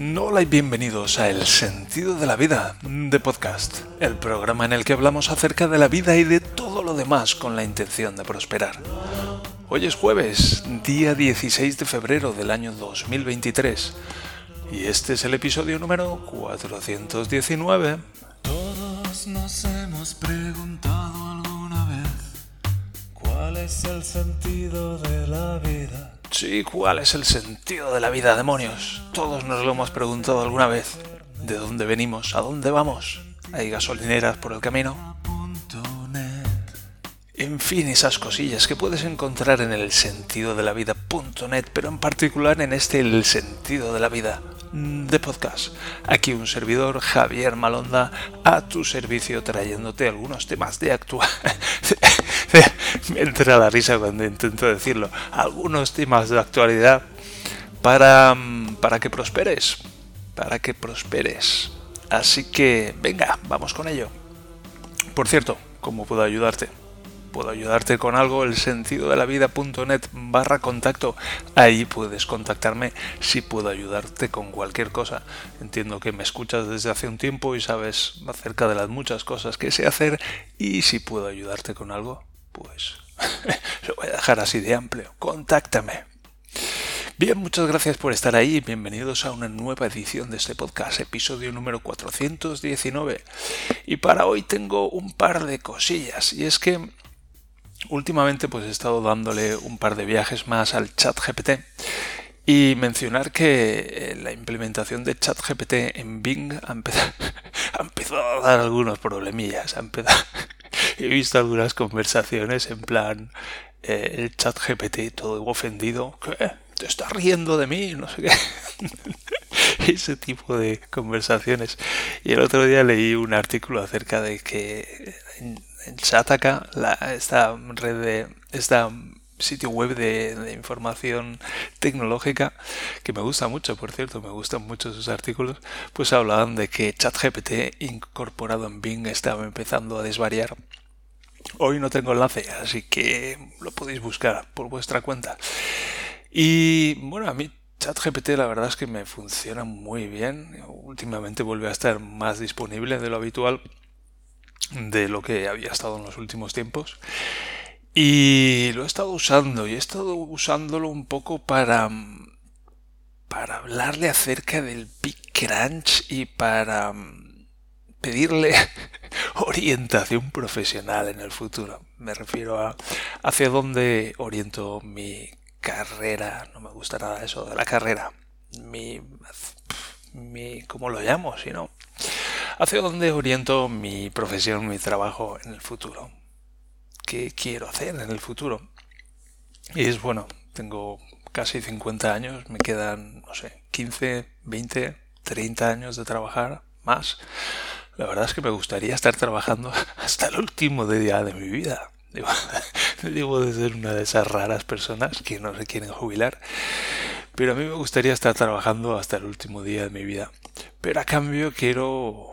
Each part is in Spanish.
Hola y bienvenidos a El sentido de la vida de podcast, el programa en el que hablamos acerca de la vida y de todo lo demás con la intención de prosperar. Hoy es jueves, día 16 de febrero del año 2023, y este es el episodio número 419. Todos nos hemos preguntado alguna vez cuál es el sentido de la vida. Sí, ¿cuál es el sentido de la vida, demonios? Todos nos lo hemos preguntado alguna vez. ¿De dónde venimos? ¿A dónde vamos? ¿Hay gasolineras por el camino? En fin, esas cosillas que puedes encontrar en el sentido de la vida.net, pero en particular en este El sentido de la vida de podcast. Aquí un servidor, Javier Malonda, a tu servicio trayéndote algunos temas de actual. Me entra la risa cuando intento decirlo. Algunos temas de actualidad para, mm, para que prosperes. Para que prosperes. Así que, venga, vamos con ello. Por cierto, ¿cómo puedo ayudarte? puedo ayudarte con algo, el sentido de la vida.net barra contacto. Ahí puedes contactarme si puedo ayudarte con cualquier cosa. Entiendo que me escuchas desde hace un tiempo y sabes acerca de las muchas cosas que sé hacer y si puedo ayudarte con algo, pues lo voy a dejar así de amplio. Contáctame. Bien, muchas gracias por estar ahí y bienvenidos a una nueva edición de este podcast, episodio número 419. Y para hoy tengo un par de cosillas y es que últimamente pues he estado dándole un par de viajes más al chat GPT y mencionar que eh, la implementación de chat GPT en Bing ha empezado, ha empezado a dar algunos problemillas. Ha empezado, he visto algunas conversaciones en plan eh, el chat GPT todo ofendido. ¿Qué? ¿Te estás riendo de mí? No sé qué. Ese tipo de conversaciones. Y el otro día leí un artículo acerca de que en, en la, esta red de esta sitio web de, de, información tecnológica que me gusta mucho, por cierto, me gustan mucho sus artículos, pues hablaban de que ChatGPT incorporado en Bing estaba empezando a desvariar. Hoy no tengo enlace, así que lo podéis buscar por vuestra cuenta. Y bueno, a mí ChatGPT la verdad es que me funciona muy bien. Últimamente vuelve a estar más disponible de lo habitual de lo que había estado en los últimos tiempos. Y lo he estado usando y he estado usándolo un poco para para hablarle acerca del Big Crunch y para pedirle orientación profesional en el futuro. Me refiero a hacia dónde oriento mi carrera. No me gusta nada eso de la carrera. Mi, mi ¿cómo lo llamo? Si no, hacia dónde oriento mi profesión, mi trabajo en el futuro. ¿Qué quiero hacer en el futuro? Y es bueno, tengo casi 50 años, me quedan, no sé, 15, 20, 30 años de trabajar más. La verdad es que me gustaría estar trabajando hasta el último día de mi vida. Digo, debo de ser una de esas raras personas que no se quieren jubilar. Pero a mí me gustaría estar trabajando hasta el último día de mi vida. Pero a cambio quiero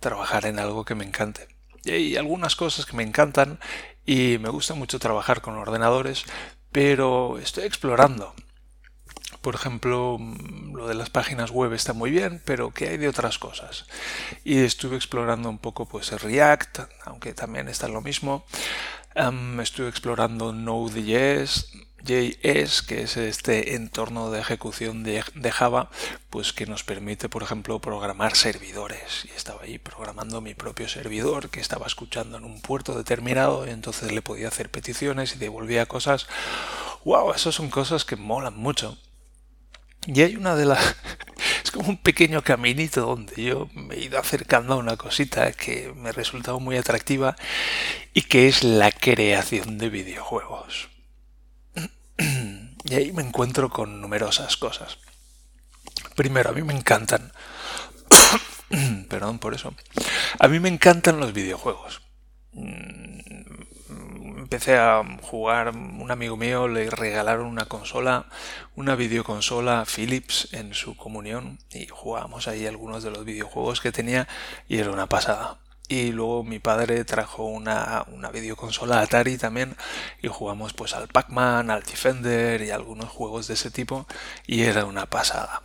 trabajar en algo que me encante. Y hay algunas cosas que me encantan y me gusta mucho trabajar con ordenadores, pero estoy explorando. Por ejemplo, lo de las páginas web está muy bien, pero ¿qué hay de otras cosas? Y estuve explorando un poco pues React, aunque también está lo mismo. Um, estuve explorando Node.js, JS, que es este entorno de ejecución de, de, Java, pues que nos permite, por ejemplo, programar servidores. Y estaba ahí programando mi propio servidor que estaba escuchando en un puerto determinado y entonces le podía hacer peticiones y devolvía cosas. ¡Wow! Esas son cosas que molan mucho. Y hay una de las... es como un pequeño caminito donde yo me he ido acercando a una cosita que me ha resultado muy atractiva y que es la creación de videojuegos. Y ahí me encuentro con numerosas cosas. Primero, a mí me encantan. Perdón por eso. A mí me encantan los videojuegos. Empecé a jugar, un amigo mío le regalaron una consola, una videoconsola Philips en su comunión y jugábamos ahí algunos de los videojuegos que tenía y era una pasada y luego mi padre trajo una, una videoconsola Atari también y jugamos pues al Pac-Man, al Defender y algunos juegos de ese tipo y era una pasada.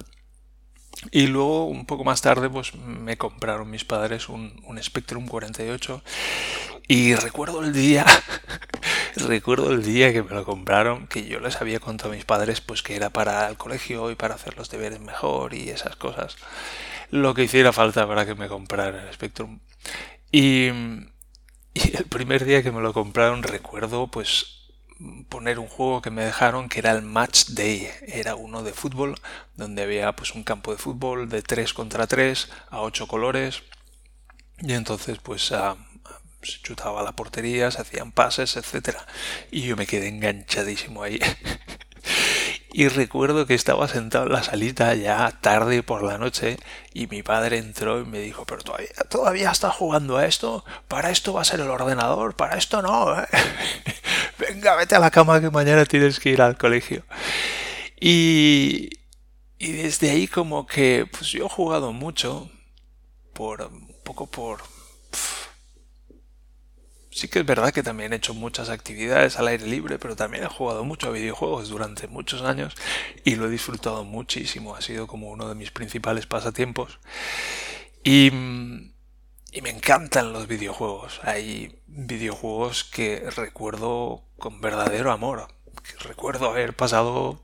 Y luego, un poco más tarde, pues me compraron mis padres un, un Spectrum 48. Y recuerdo el día, recuerdo el día que me lo compraron, que yo les había contado a mis padres pues que era para el colegio y para hacer los deberes mejor y esas cosas. Lo que hiciera falta para que me compraran el Spectrum. Y, y el primer día que me lo compraron recuerdo pues poner un juego que me dejaron que era el Match Day. Era uno de fútbol donde había pues un campo de fútbol de 3 contra 3 a 8 colores. Y entonces pues ah, se chutaba la portería, se hacían pases, etcétera. Y yo me quedé enganchadísimo ahí. Y recuerdo que estaba sentado en la salita ya tarde por la noche y mi padre entró y me dijo, pero todavía, todavía estás jugando a esto, para esto va a ser el ordenador, para esto no. ¿eh? Venga, vete a la cama que mañana tienes que ir al colegio. Y, y desde ahí como que pues yo he jugado mucho, por un poco por Sí que es verdad que también he hecho muchas actividades al aire libre, pero también he jugado mucho a videojuegos durante muchos años y lo he disfrutado muchísimo. Ha sido como uno de mis principales pasatiempos. Y, y me encantan los videojuegos. Hay videojuegos que recuerdo con verdadero amor. Recuerdo haber pasado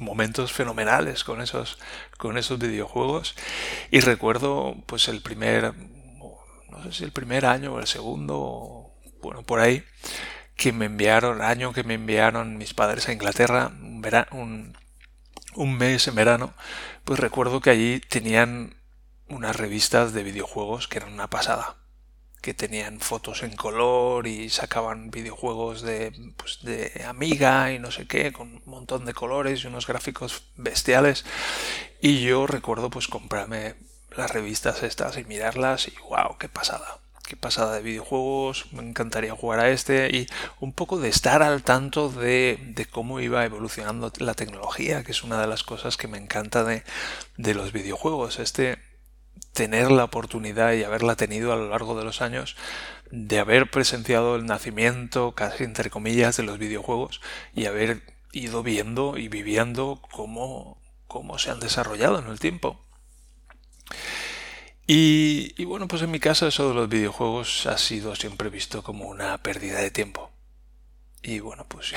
momentos fenomenales con esos con esos videojuegos y recuerdo pues el primer no sé si el primer año o el segundo, bueno, por ahí, que me enviaron, año que me enviaron mis padres a Inglaterra, un, un, mes en verano, pues recuerdo que allí tenían unas revistas de videojuegos que eran una pasada que tenían fotos en color y sacaban videojuegos de, pues, de Amiga y no sé qué, con un montón de colores y unos gráficos bestiales. Y yo recuerdo pues comprarme las revistas estas y mirarlas y wow, qué pasada. Qué pasada de videojuegos, me encantaría jugar a este y un poco de estar al tanto de, de cómo iba evolucionando la tecnología, que es una de las cosas que me encanta de, de los videojuegos. Este tener la oportunidad y haberla tenido a lo largo de los años de haber presenciado el nacimiento, casi entre comillas, de los videojuegos y haber ido viendo y viviendo cómo, cómo se han desarrollado en el tiempo. Y, bueno, pues en mi caso eso de los videojuegos ha sido siempre visto como una pérdida de tiempo. Y bueno, pues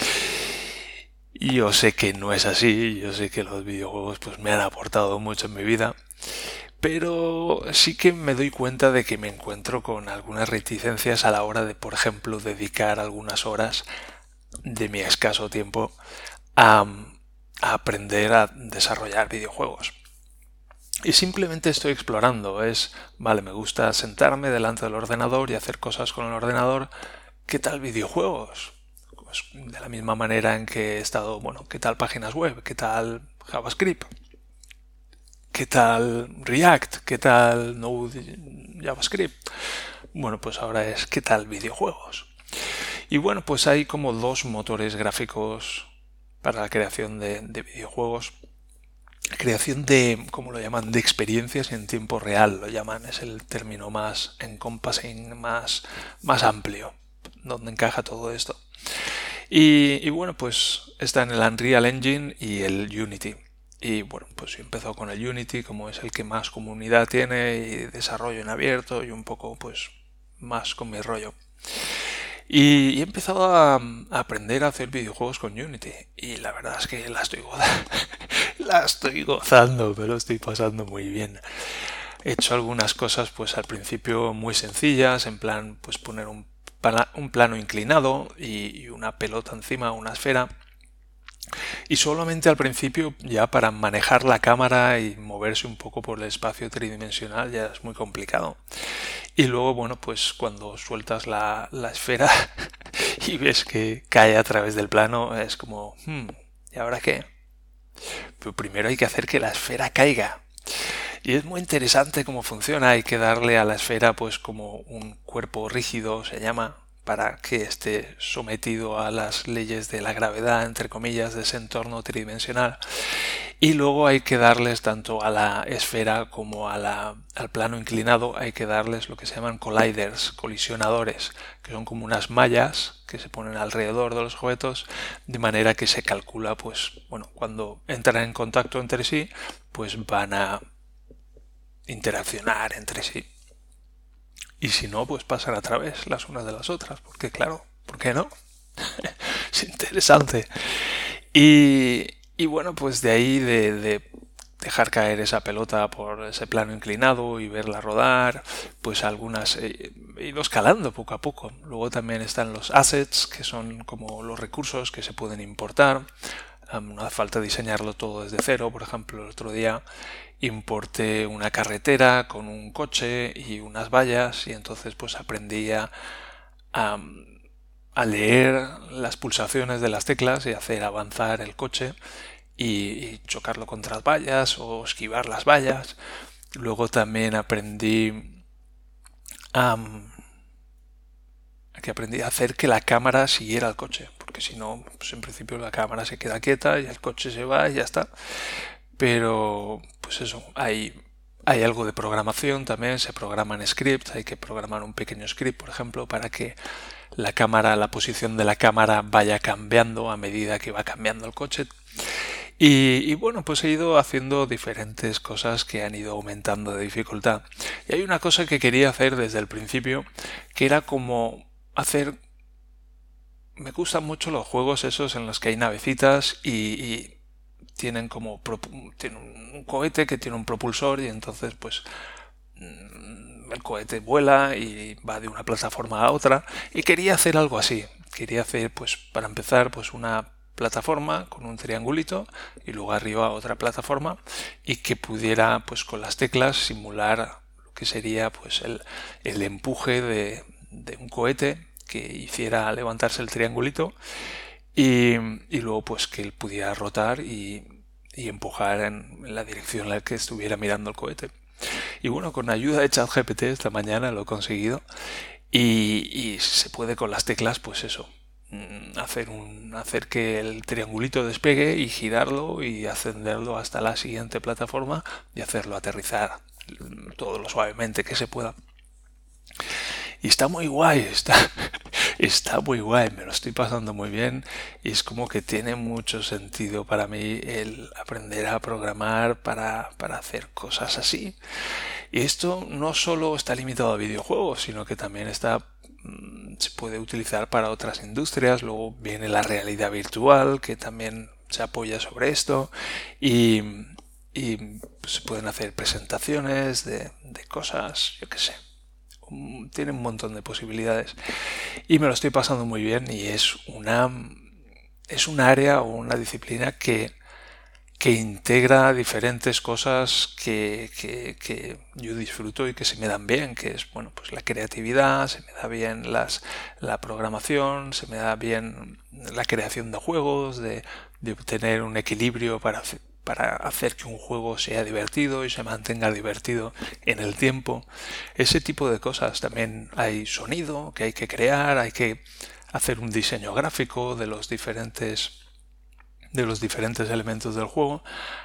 yo sé que no es así, yo sé que los videojuegos pues me han aportado mucho en mi vida, pero sí que me doy cuenta de que me encuentro con algunas reticencias a la hora de, por ejemplo, dedicar algunas horas de mi escaso tiempo a aprender a desarrollar videojuegos. Y simplemente estoy explorando. Es, vale, me gusta sentarme delante del ordenador y hacer cosas con el ordenador. ¿Qué tal videojuegos? Pues de la misma manera en que he estado, bueno, ¿qué tal páginas web? ¿Qué tal JavaScript? ¿Qué tal React? ¿Qué tal Node JavaScript? Bueno, pues ahora es ¿qué tal videojuegos? Y bueno, pues hay como dos motores gráficos para la creación de, de videojuegos creación de, como lo llaman, de experiencias en tiempo real, lo llaman, es el término más encompassing, más, más amplio, donde encaja todo esto. Y, bueno, pues está en el Unreal Engine y el Unity. Y bueno, pues he empezado con el Unity, como es el que más comunidad tiene y desarrollo en abierto y un poco pues más con mi rollo. Y he empezado a, aprender a hacer videojuegos con Unity. Y la verdad es que la estoy, gozando, la estoy gozando, pero estoy pasando muy bien. He hecho algunas cosas pues al principio muy sencillas, en plan pues poner un plano inclinado y una pelota encima, una esfera y solamente al principio, ya para manejar la cámara y moverse un poco por el espacio tridimensional, ya es muy complicado. Y luego, bueno, pues cuando sueltas la, esfera y ves que cae a través del plano, es como, hmm, ¿y ahora qué? Pero primero hay que hacer que la esfera caiga. Y es muy interesante cómo funciona. Hay que darle a la esfera, pues, como un cuerpo rígido, se llama, para que esté sometido a las leyes de la gravedad, entre comillas, de ese entorno tridimensional. Y luego hay que darles tanto a la esfera como a la, al plano inclinado, hay que darles lo que se llaman colliders, colisionadores, que son como unas mallas que se ponen alrededor de los objetos, de manera que se calcula, pues, bueno, cuando entran en contacto entre sí, pues van a interaccionar entre sí. Y si no, pues pasan a través las unas de las otras, porque claro, ¿por qué no? es interesante. Y, y, bueno, pues de ahí de, dejar caer esa pelota por ese plano inclinado y verla rodar, pues algunas he ido escalando poco a poco. Luego también están los assets, que son como los recursos que se pueden importar. No hace falta diseñarlo todo desde cero. Por ejemplo, el otro día importé una carretera con un coche y unas vallas y entonces pues aprendí a, leer las pulsaciones de las teclas y hacer avanzar el coche y, chocarlo contra las vallas o esquivar las vallas. Luego también aprendí a que aprendí a hacer que la cámara siguiera el coche, porque si no, pues en principio la cámara se queda quieta y el coche se va y ya está. Pero, pues eso, hay, hay algo de programación también, se programan scripts, hay que programar un pequeño script, por ejemplo, para que la cámara, la posición de la cámara vaya cambiando a medida que va cambiando el coche. Y, bueno, pues he ido haciendo diferentes cosas que han ido aumentando de dificultad. Y hay una cosa que quería hacer desde el principio, que era como hacer... Me gustan mucho los juegos esos en los que hay navecitas y tienen como tienen un cohete que tiene un propulsor y entonces pues mm, el cohete vuela y va de una plataforma a otra. Y quería hacer algo así. Quería hacer pues para empezar pues una plataforma con un triangulito y luego arriba otra plataforma y que pudiera pues con las teclas simular lo que sería pues el, el empuje de, de un cohete que hiciera levantarse el triangulito y, luego pues que él pudiera rotar y, empujar en, la dirección en la que estuviera mirando el cohete. Y bueno, con ayuda de ChatGPT esta mañana lo he conseguido y, se puede con las teclas pues eso, mm, hacer, un, hacer que el triangulito despegue y girarlo y ascenderlo hasta la siguiente plataforma y hacerlo aterrizar todo lo suavemente que se pueda. Y está muy guay, está, está muy guay, me lo estoy pasando muy bien y es como que tiene mucho sentido para mí el aprender a programar para, para hacer cosas así. Y esto no solo está limitado a videojuegos, sino que también está mm, se puede utilizar para otras industrias. Luego viene la realidad virtual, que también se apoya sobre esto. Y, y se pueden hacer presentaciones de, de cosas, yo qué sé tiene un montón de posibilidades. Y me lo estoy pasando muy bien y es una es un área o una disciplina que, que integra diferentes cosas que, que, yo disfruto y que se me dan bien, que es bueno pues la creatividad, se me da bien las, la programación, se me da bien la creación de juegos, de, de obtener un equilibrio para para hacer que un juego sea divertido y se mantenga divertido en el tiempo. Ese tipo de cosas. También hay sonido que hay que crear, hay que hacer un diseño gráfico de los diferentes de los diferentes elementos del juego.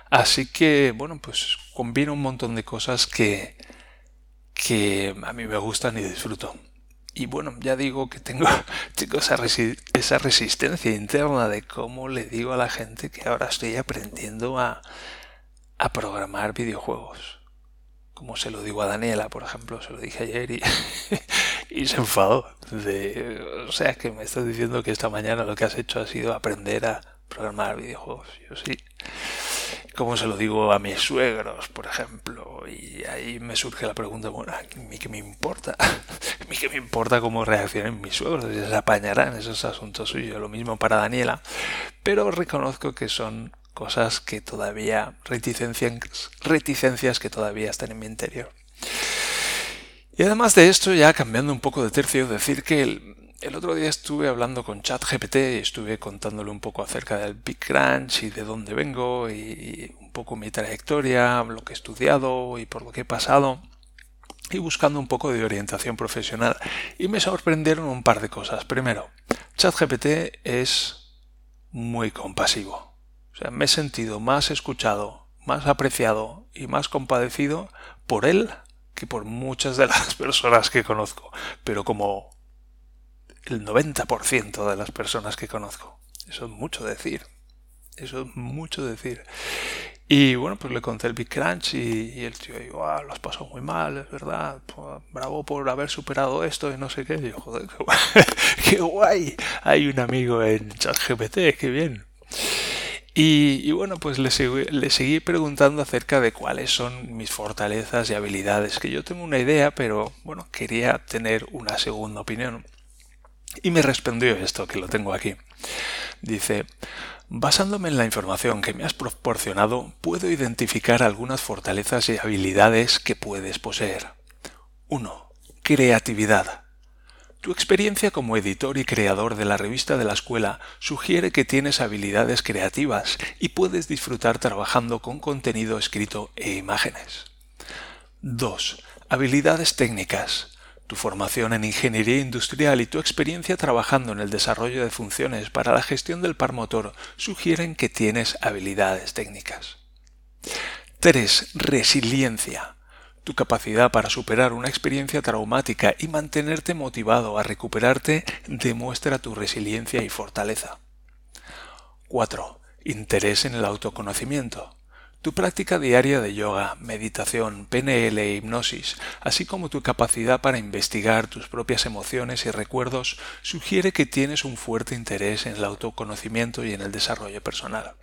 Así que, bueno, pues combina un montón de cosas que, que a mí me gustan y disfruto. Y bueno, ya digo que tengo, tengo esa, esa resistencia interna de cómo le digo a la gente que ahora estoy aprendiendo a, a programar videojuegos. Como se lo digo a Daniela, por ejemplo, se lo dije ayer y, y se enfadó. De, o sea, que me estás diciendo que esta mañana lo que has hecho ha sido aprender a programar videojuegos. Yo sí como se lo digo a mis suegros, por ejemplo, y ahí me surge la pregunta, bueno, ¿a mí qué me importa? ¿A mí qué me importa cómo reaccionen mis suegros? Se apañarán, esos asuntos suyos, lo mismo para Daniela, pero reconozco que son cosas que todavía, reticencias, reticencias que todavía están en mi interior. Y además de esto, ya cambiando un poco de tercio, decir que el, el otro día estuve hablando con ChatGPT y estuve contándole un poco acerca del Big Crunch y de dónde vengo y un poco mi trayectoria, lo que he estudiado y por lo que he pasado y buscando un poco de orientación profesional y me sorprendieron un par de cosas. Primero, ChatGPT es muy compasivo. O sea, me he sentido más escuchado, más apreciado y más compadecido por él que por muchas de las personas que conozco, pero como el 90% de las personas que conozco. Eso es mucho decir. Eso es mucho decir. Y bueno, pues le conté el Big Crunch y, el tío dijo, ah, lo has pasado muy mal, es verdad, pues, bravo por haber superado esto y no sé qué. Y yo, joder, qué guay. Hay un amigo en ChatGPT, qué bien. Y, bueno, pues le seguí, le seguí preguntando acerca de cuáles son mis fortalezas y habilidades, que yo tengo una idea, pero bueno, quería tener una segunda opinión. Y me respondió esto, que lo tengo aquí. Dice, basándome en la información que me has proporcionado, puedo identificar algunas fortalezas y habilidades que puedes poseer. 1. Creatividad. Tu experiencia como editor y creador de la revista de la escuela sugiere que tienes habilidades creativas y puedes disfrutar trabajando con contenido escrito e imágenes. 2. Habilidades técnicas. Tu formación en ingeniería industrial y tu experiencia trabajando en el desarrollo de funciones para la gestión del par motor sugieren que tienes habilidades técnicas. 3. Resiliencia. Tu capacidad para superar una experiencia traumática y mantenerte motivado a recuperarte demuestra tu resiliencia y fortaleza. 4. Interés en el autoconocimiento. Tu práctica diaria de yoga, meditación, PNL e hipnosis, así como tu capacidad para investigar tus propias emociones y recuerdos, sugiere que tienes un fuerte interés en el autoconocimiento y en el desarrollo personal.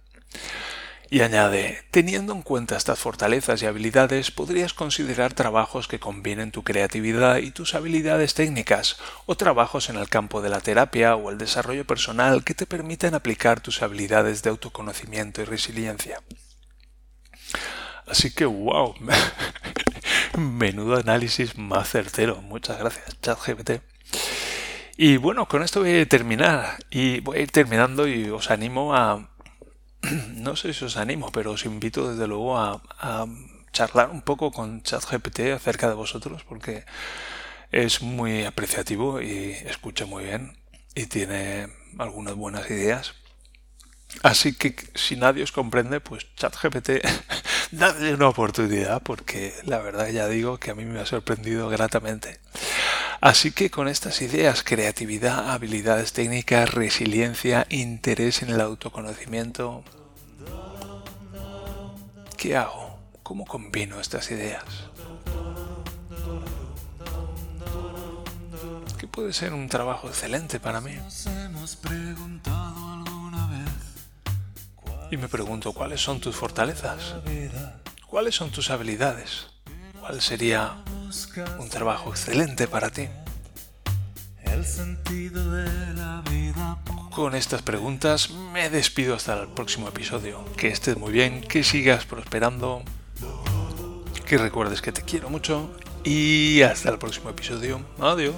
Y añade, teniendo en cuenta estas fortalezas y habilidades, podrías considerar trabajos que combinen tu creatividad y tus habilidades técnicas, o trabajos en el campo de la terapia o el desarrollo personal que te permitan aplicar tus habilidades de autoconocimiento y resiliencia. Así que, wow, menudo análisis más certero. Muchas gracias, ChatGPT. Y bueno, con esto voy a terminar. Y voy a ir terminando y os animo a no sé si os animo, pero os invito desde luego a, charlar un poco con ChatGPT acerca de vosotros, porque es muy apreciativo y escucha muy bien y tiene algunas buenas ideas. Así que si nadie os comprende, pues ChatGPT, dadle una oportunidad, porque la verdad ya digo que a mí me ha sorprendido gratamente. Así que con estas ideas, creatividad, habilidades técnicas, resiliencia, interés en el autoconocimiento, ¿qué hago? ¿Cómo combino estas ideas? Que puede ser un trabajo excelente para mí. Y me pregunto, ¿cuáles son tus fortalezas? ¿Cuáles son tus habilidades? ¿Cuál sería un trabajo excelente para ti. Con estas preguntas me despido hasta el próximo episodio. Que estés muy bien, que sigas prosperando, que recuerdes que te quiero mucho y hasta el próximo episodio. Adiós.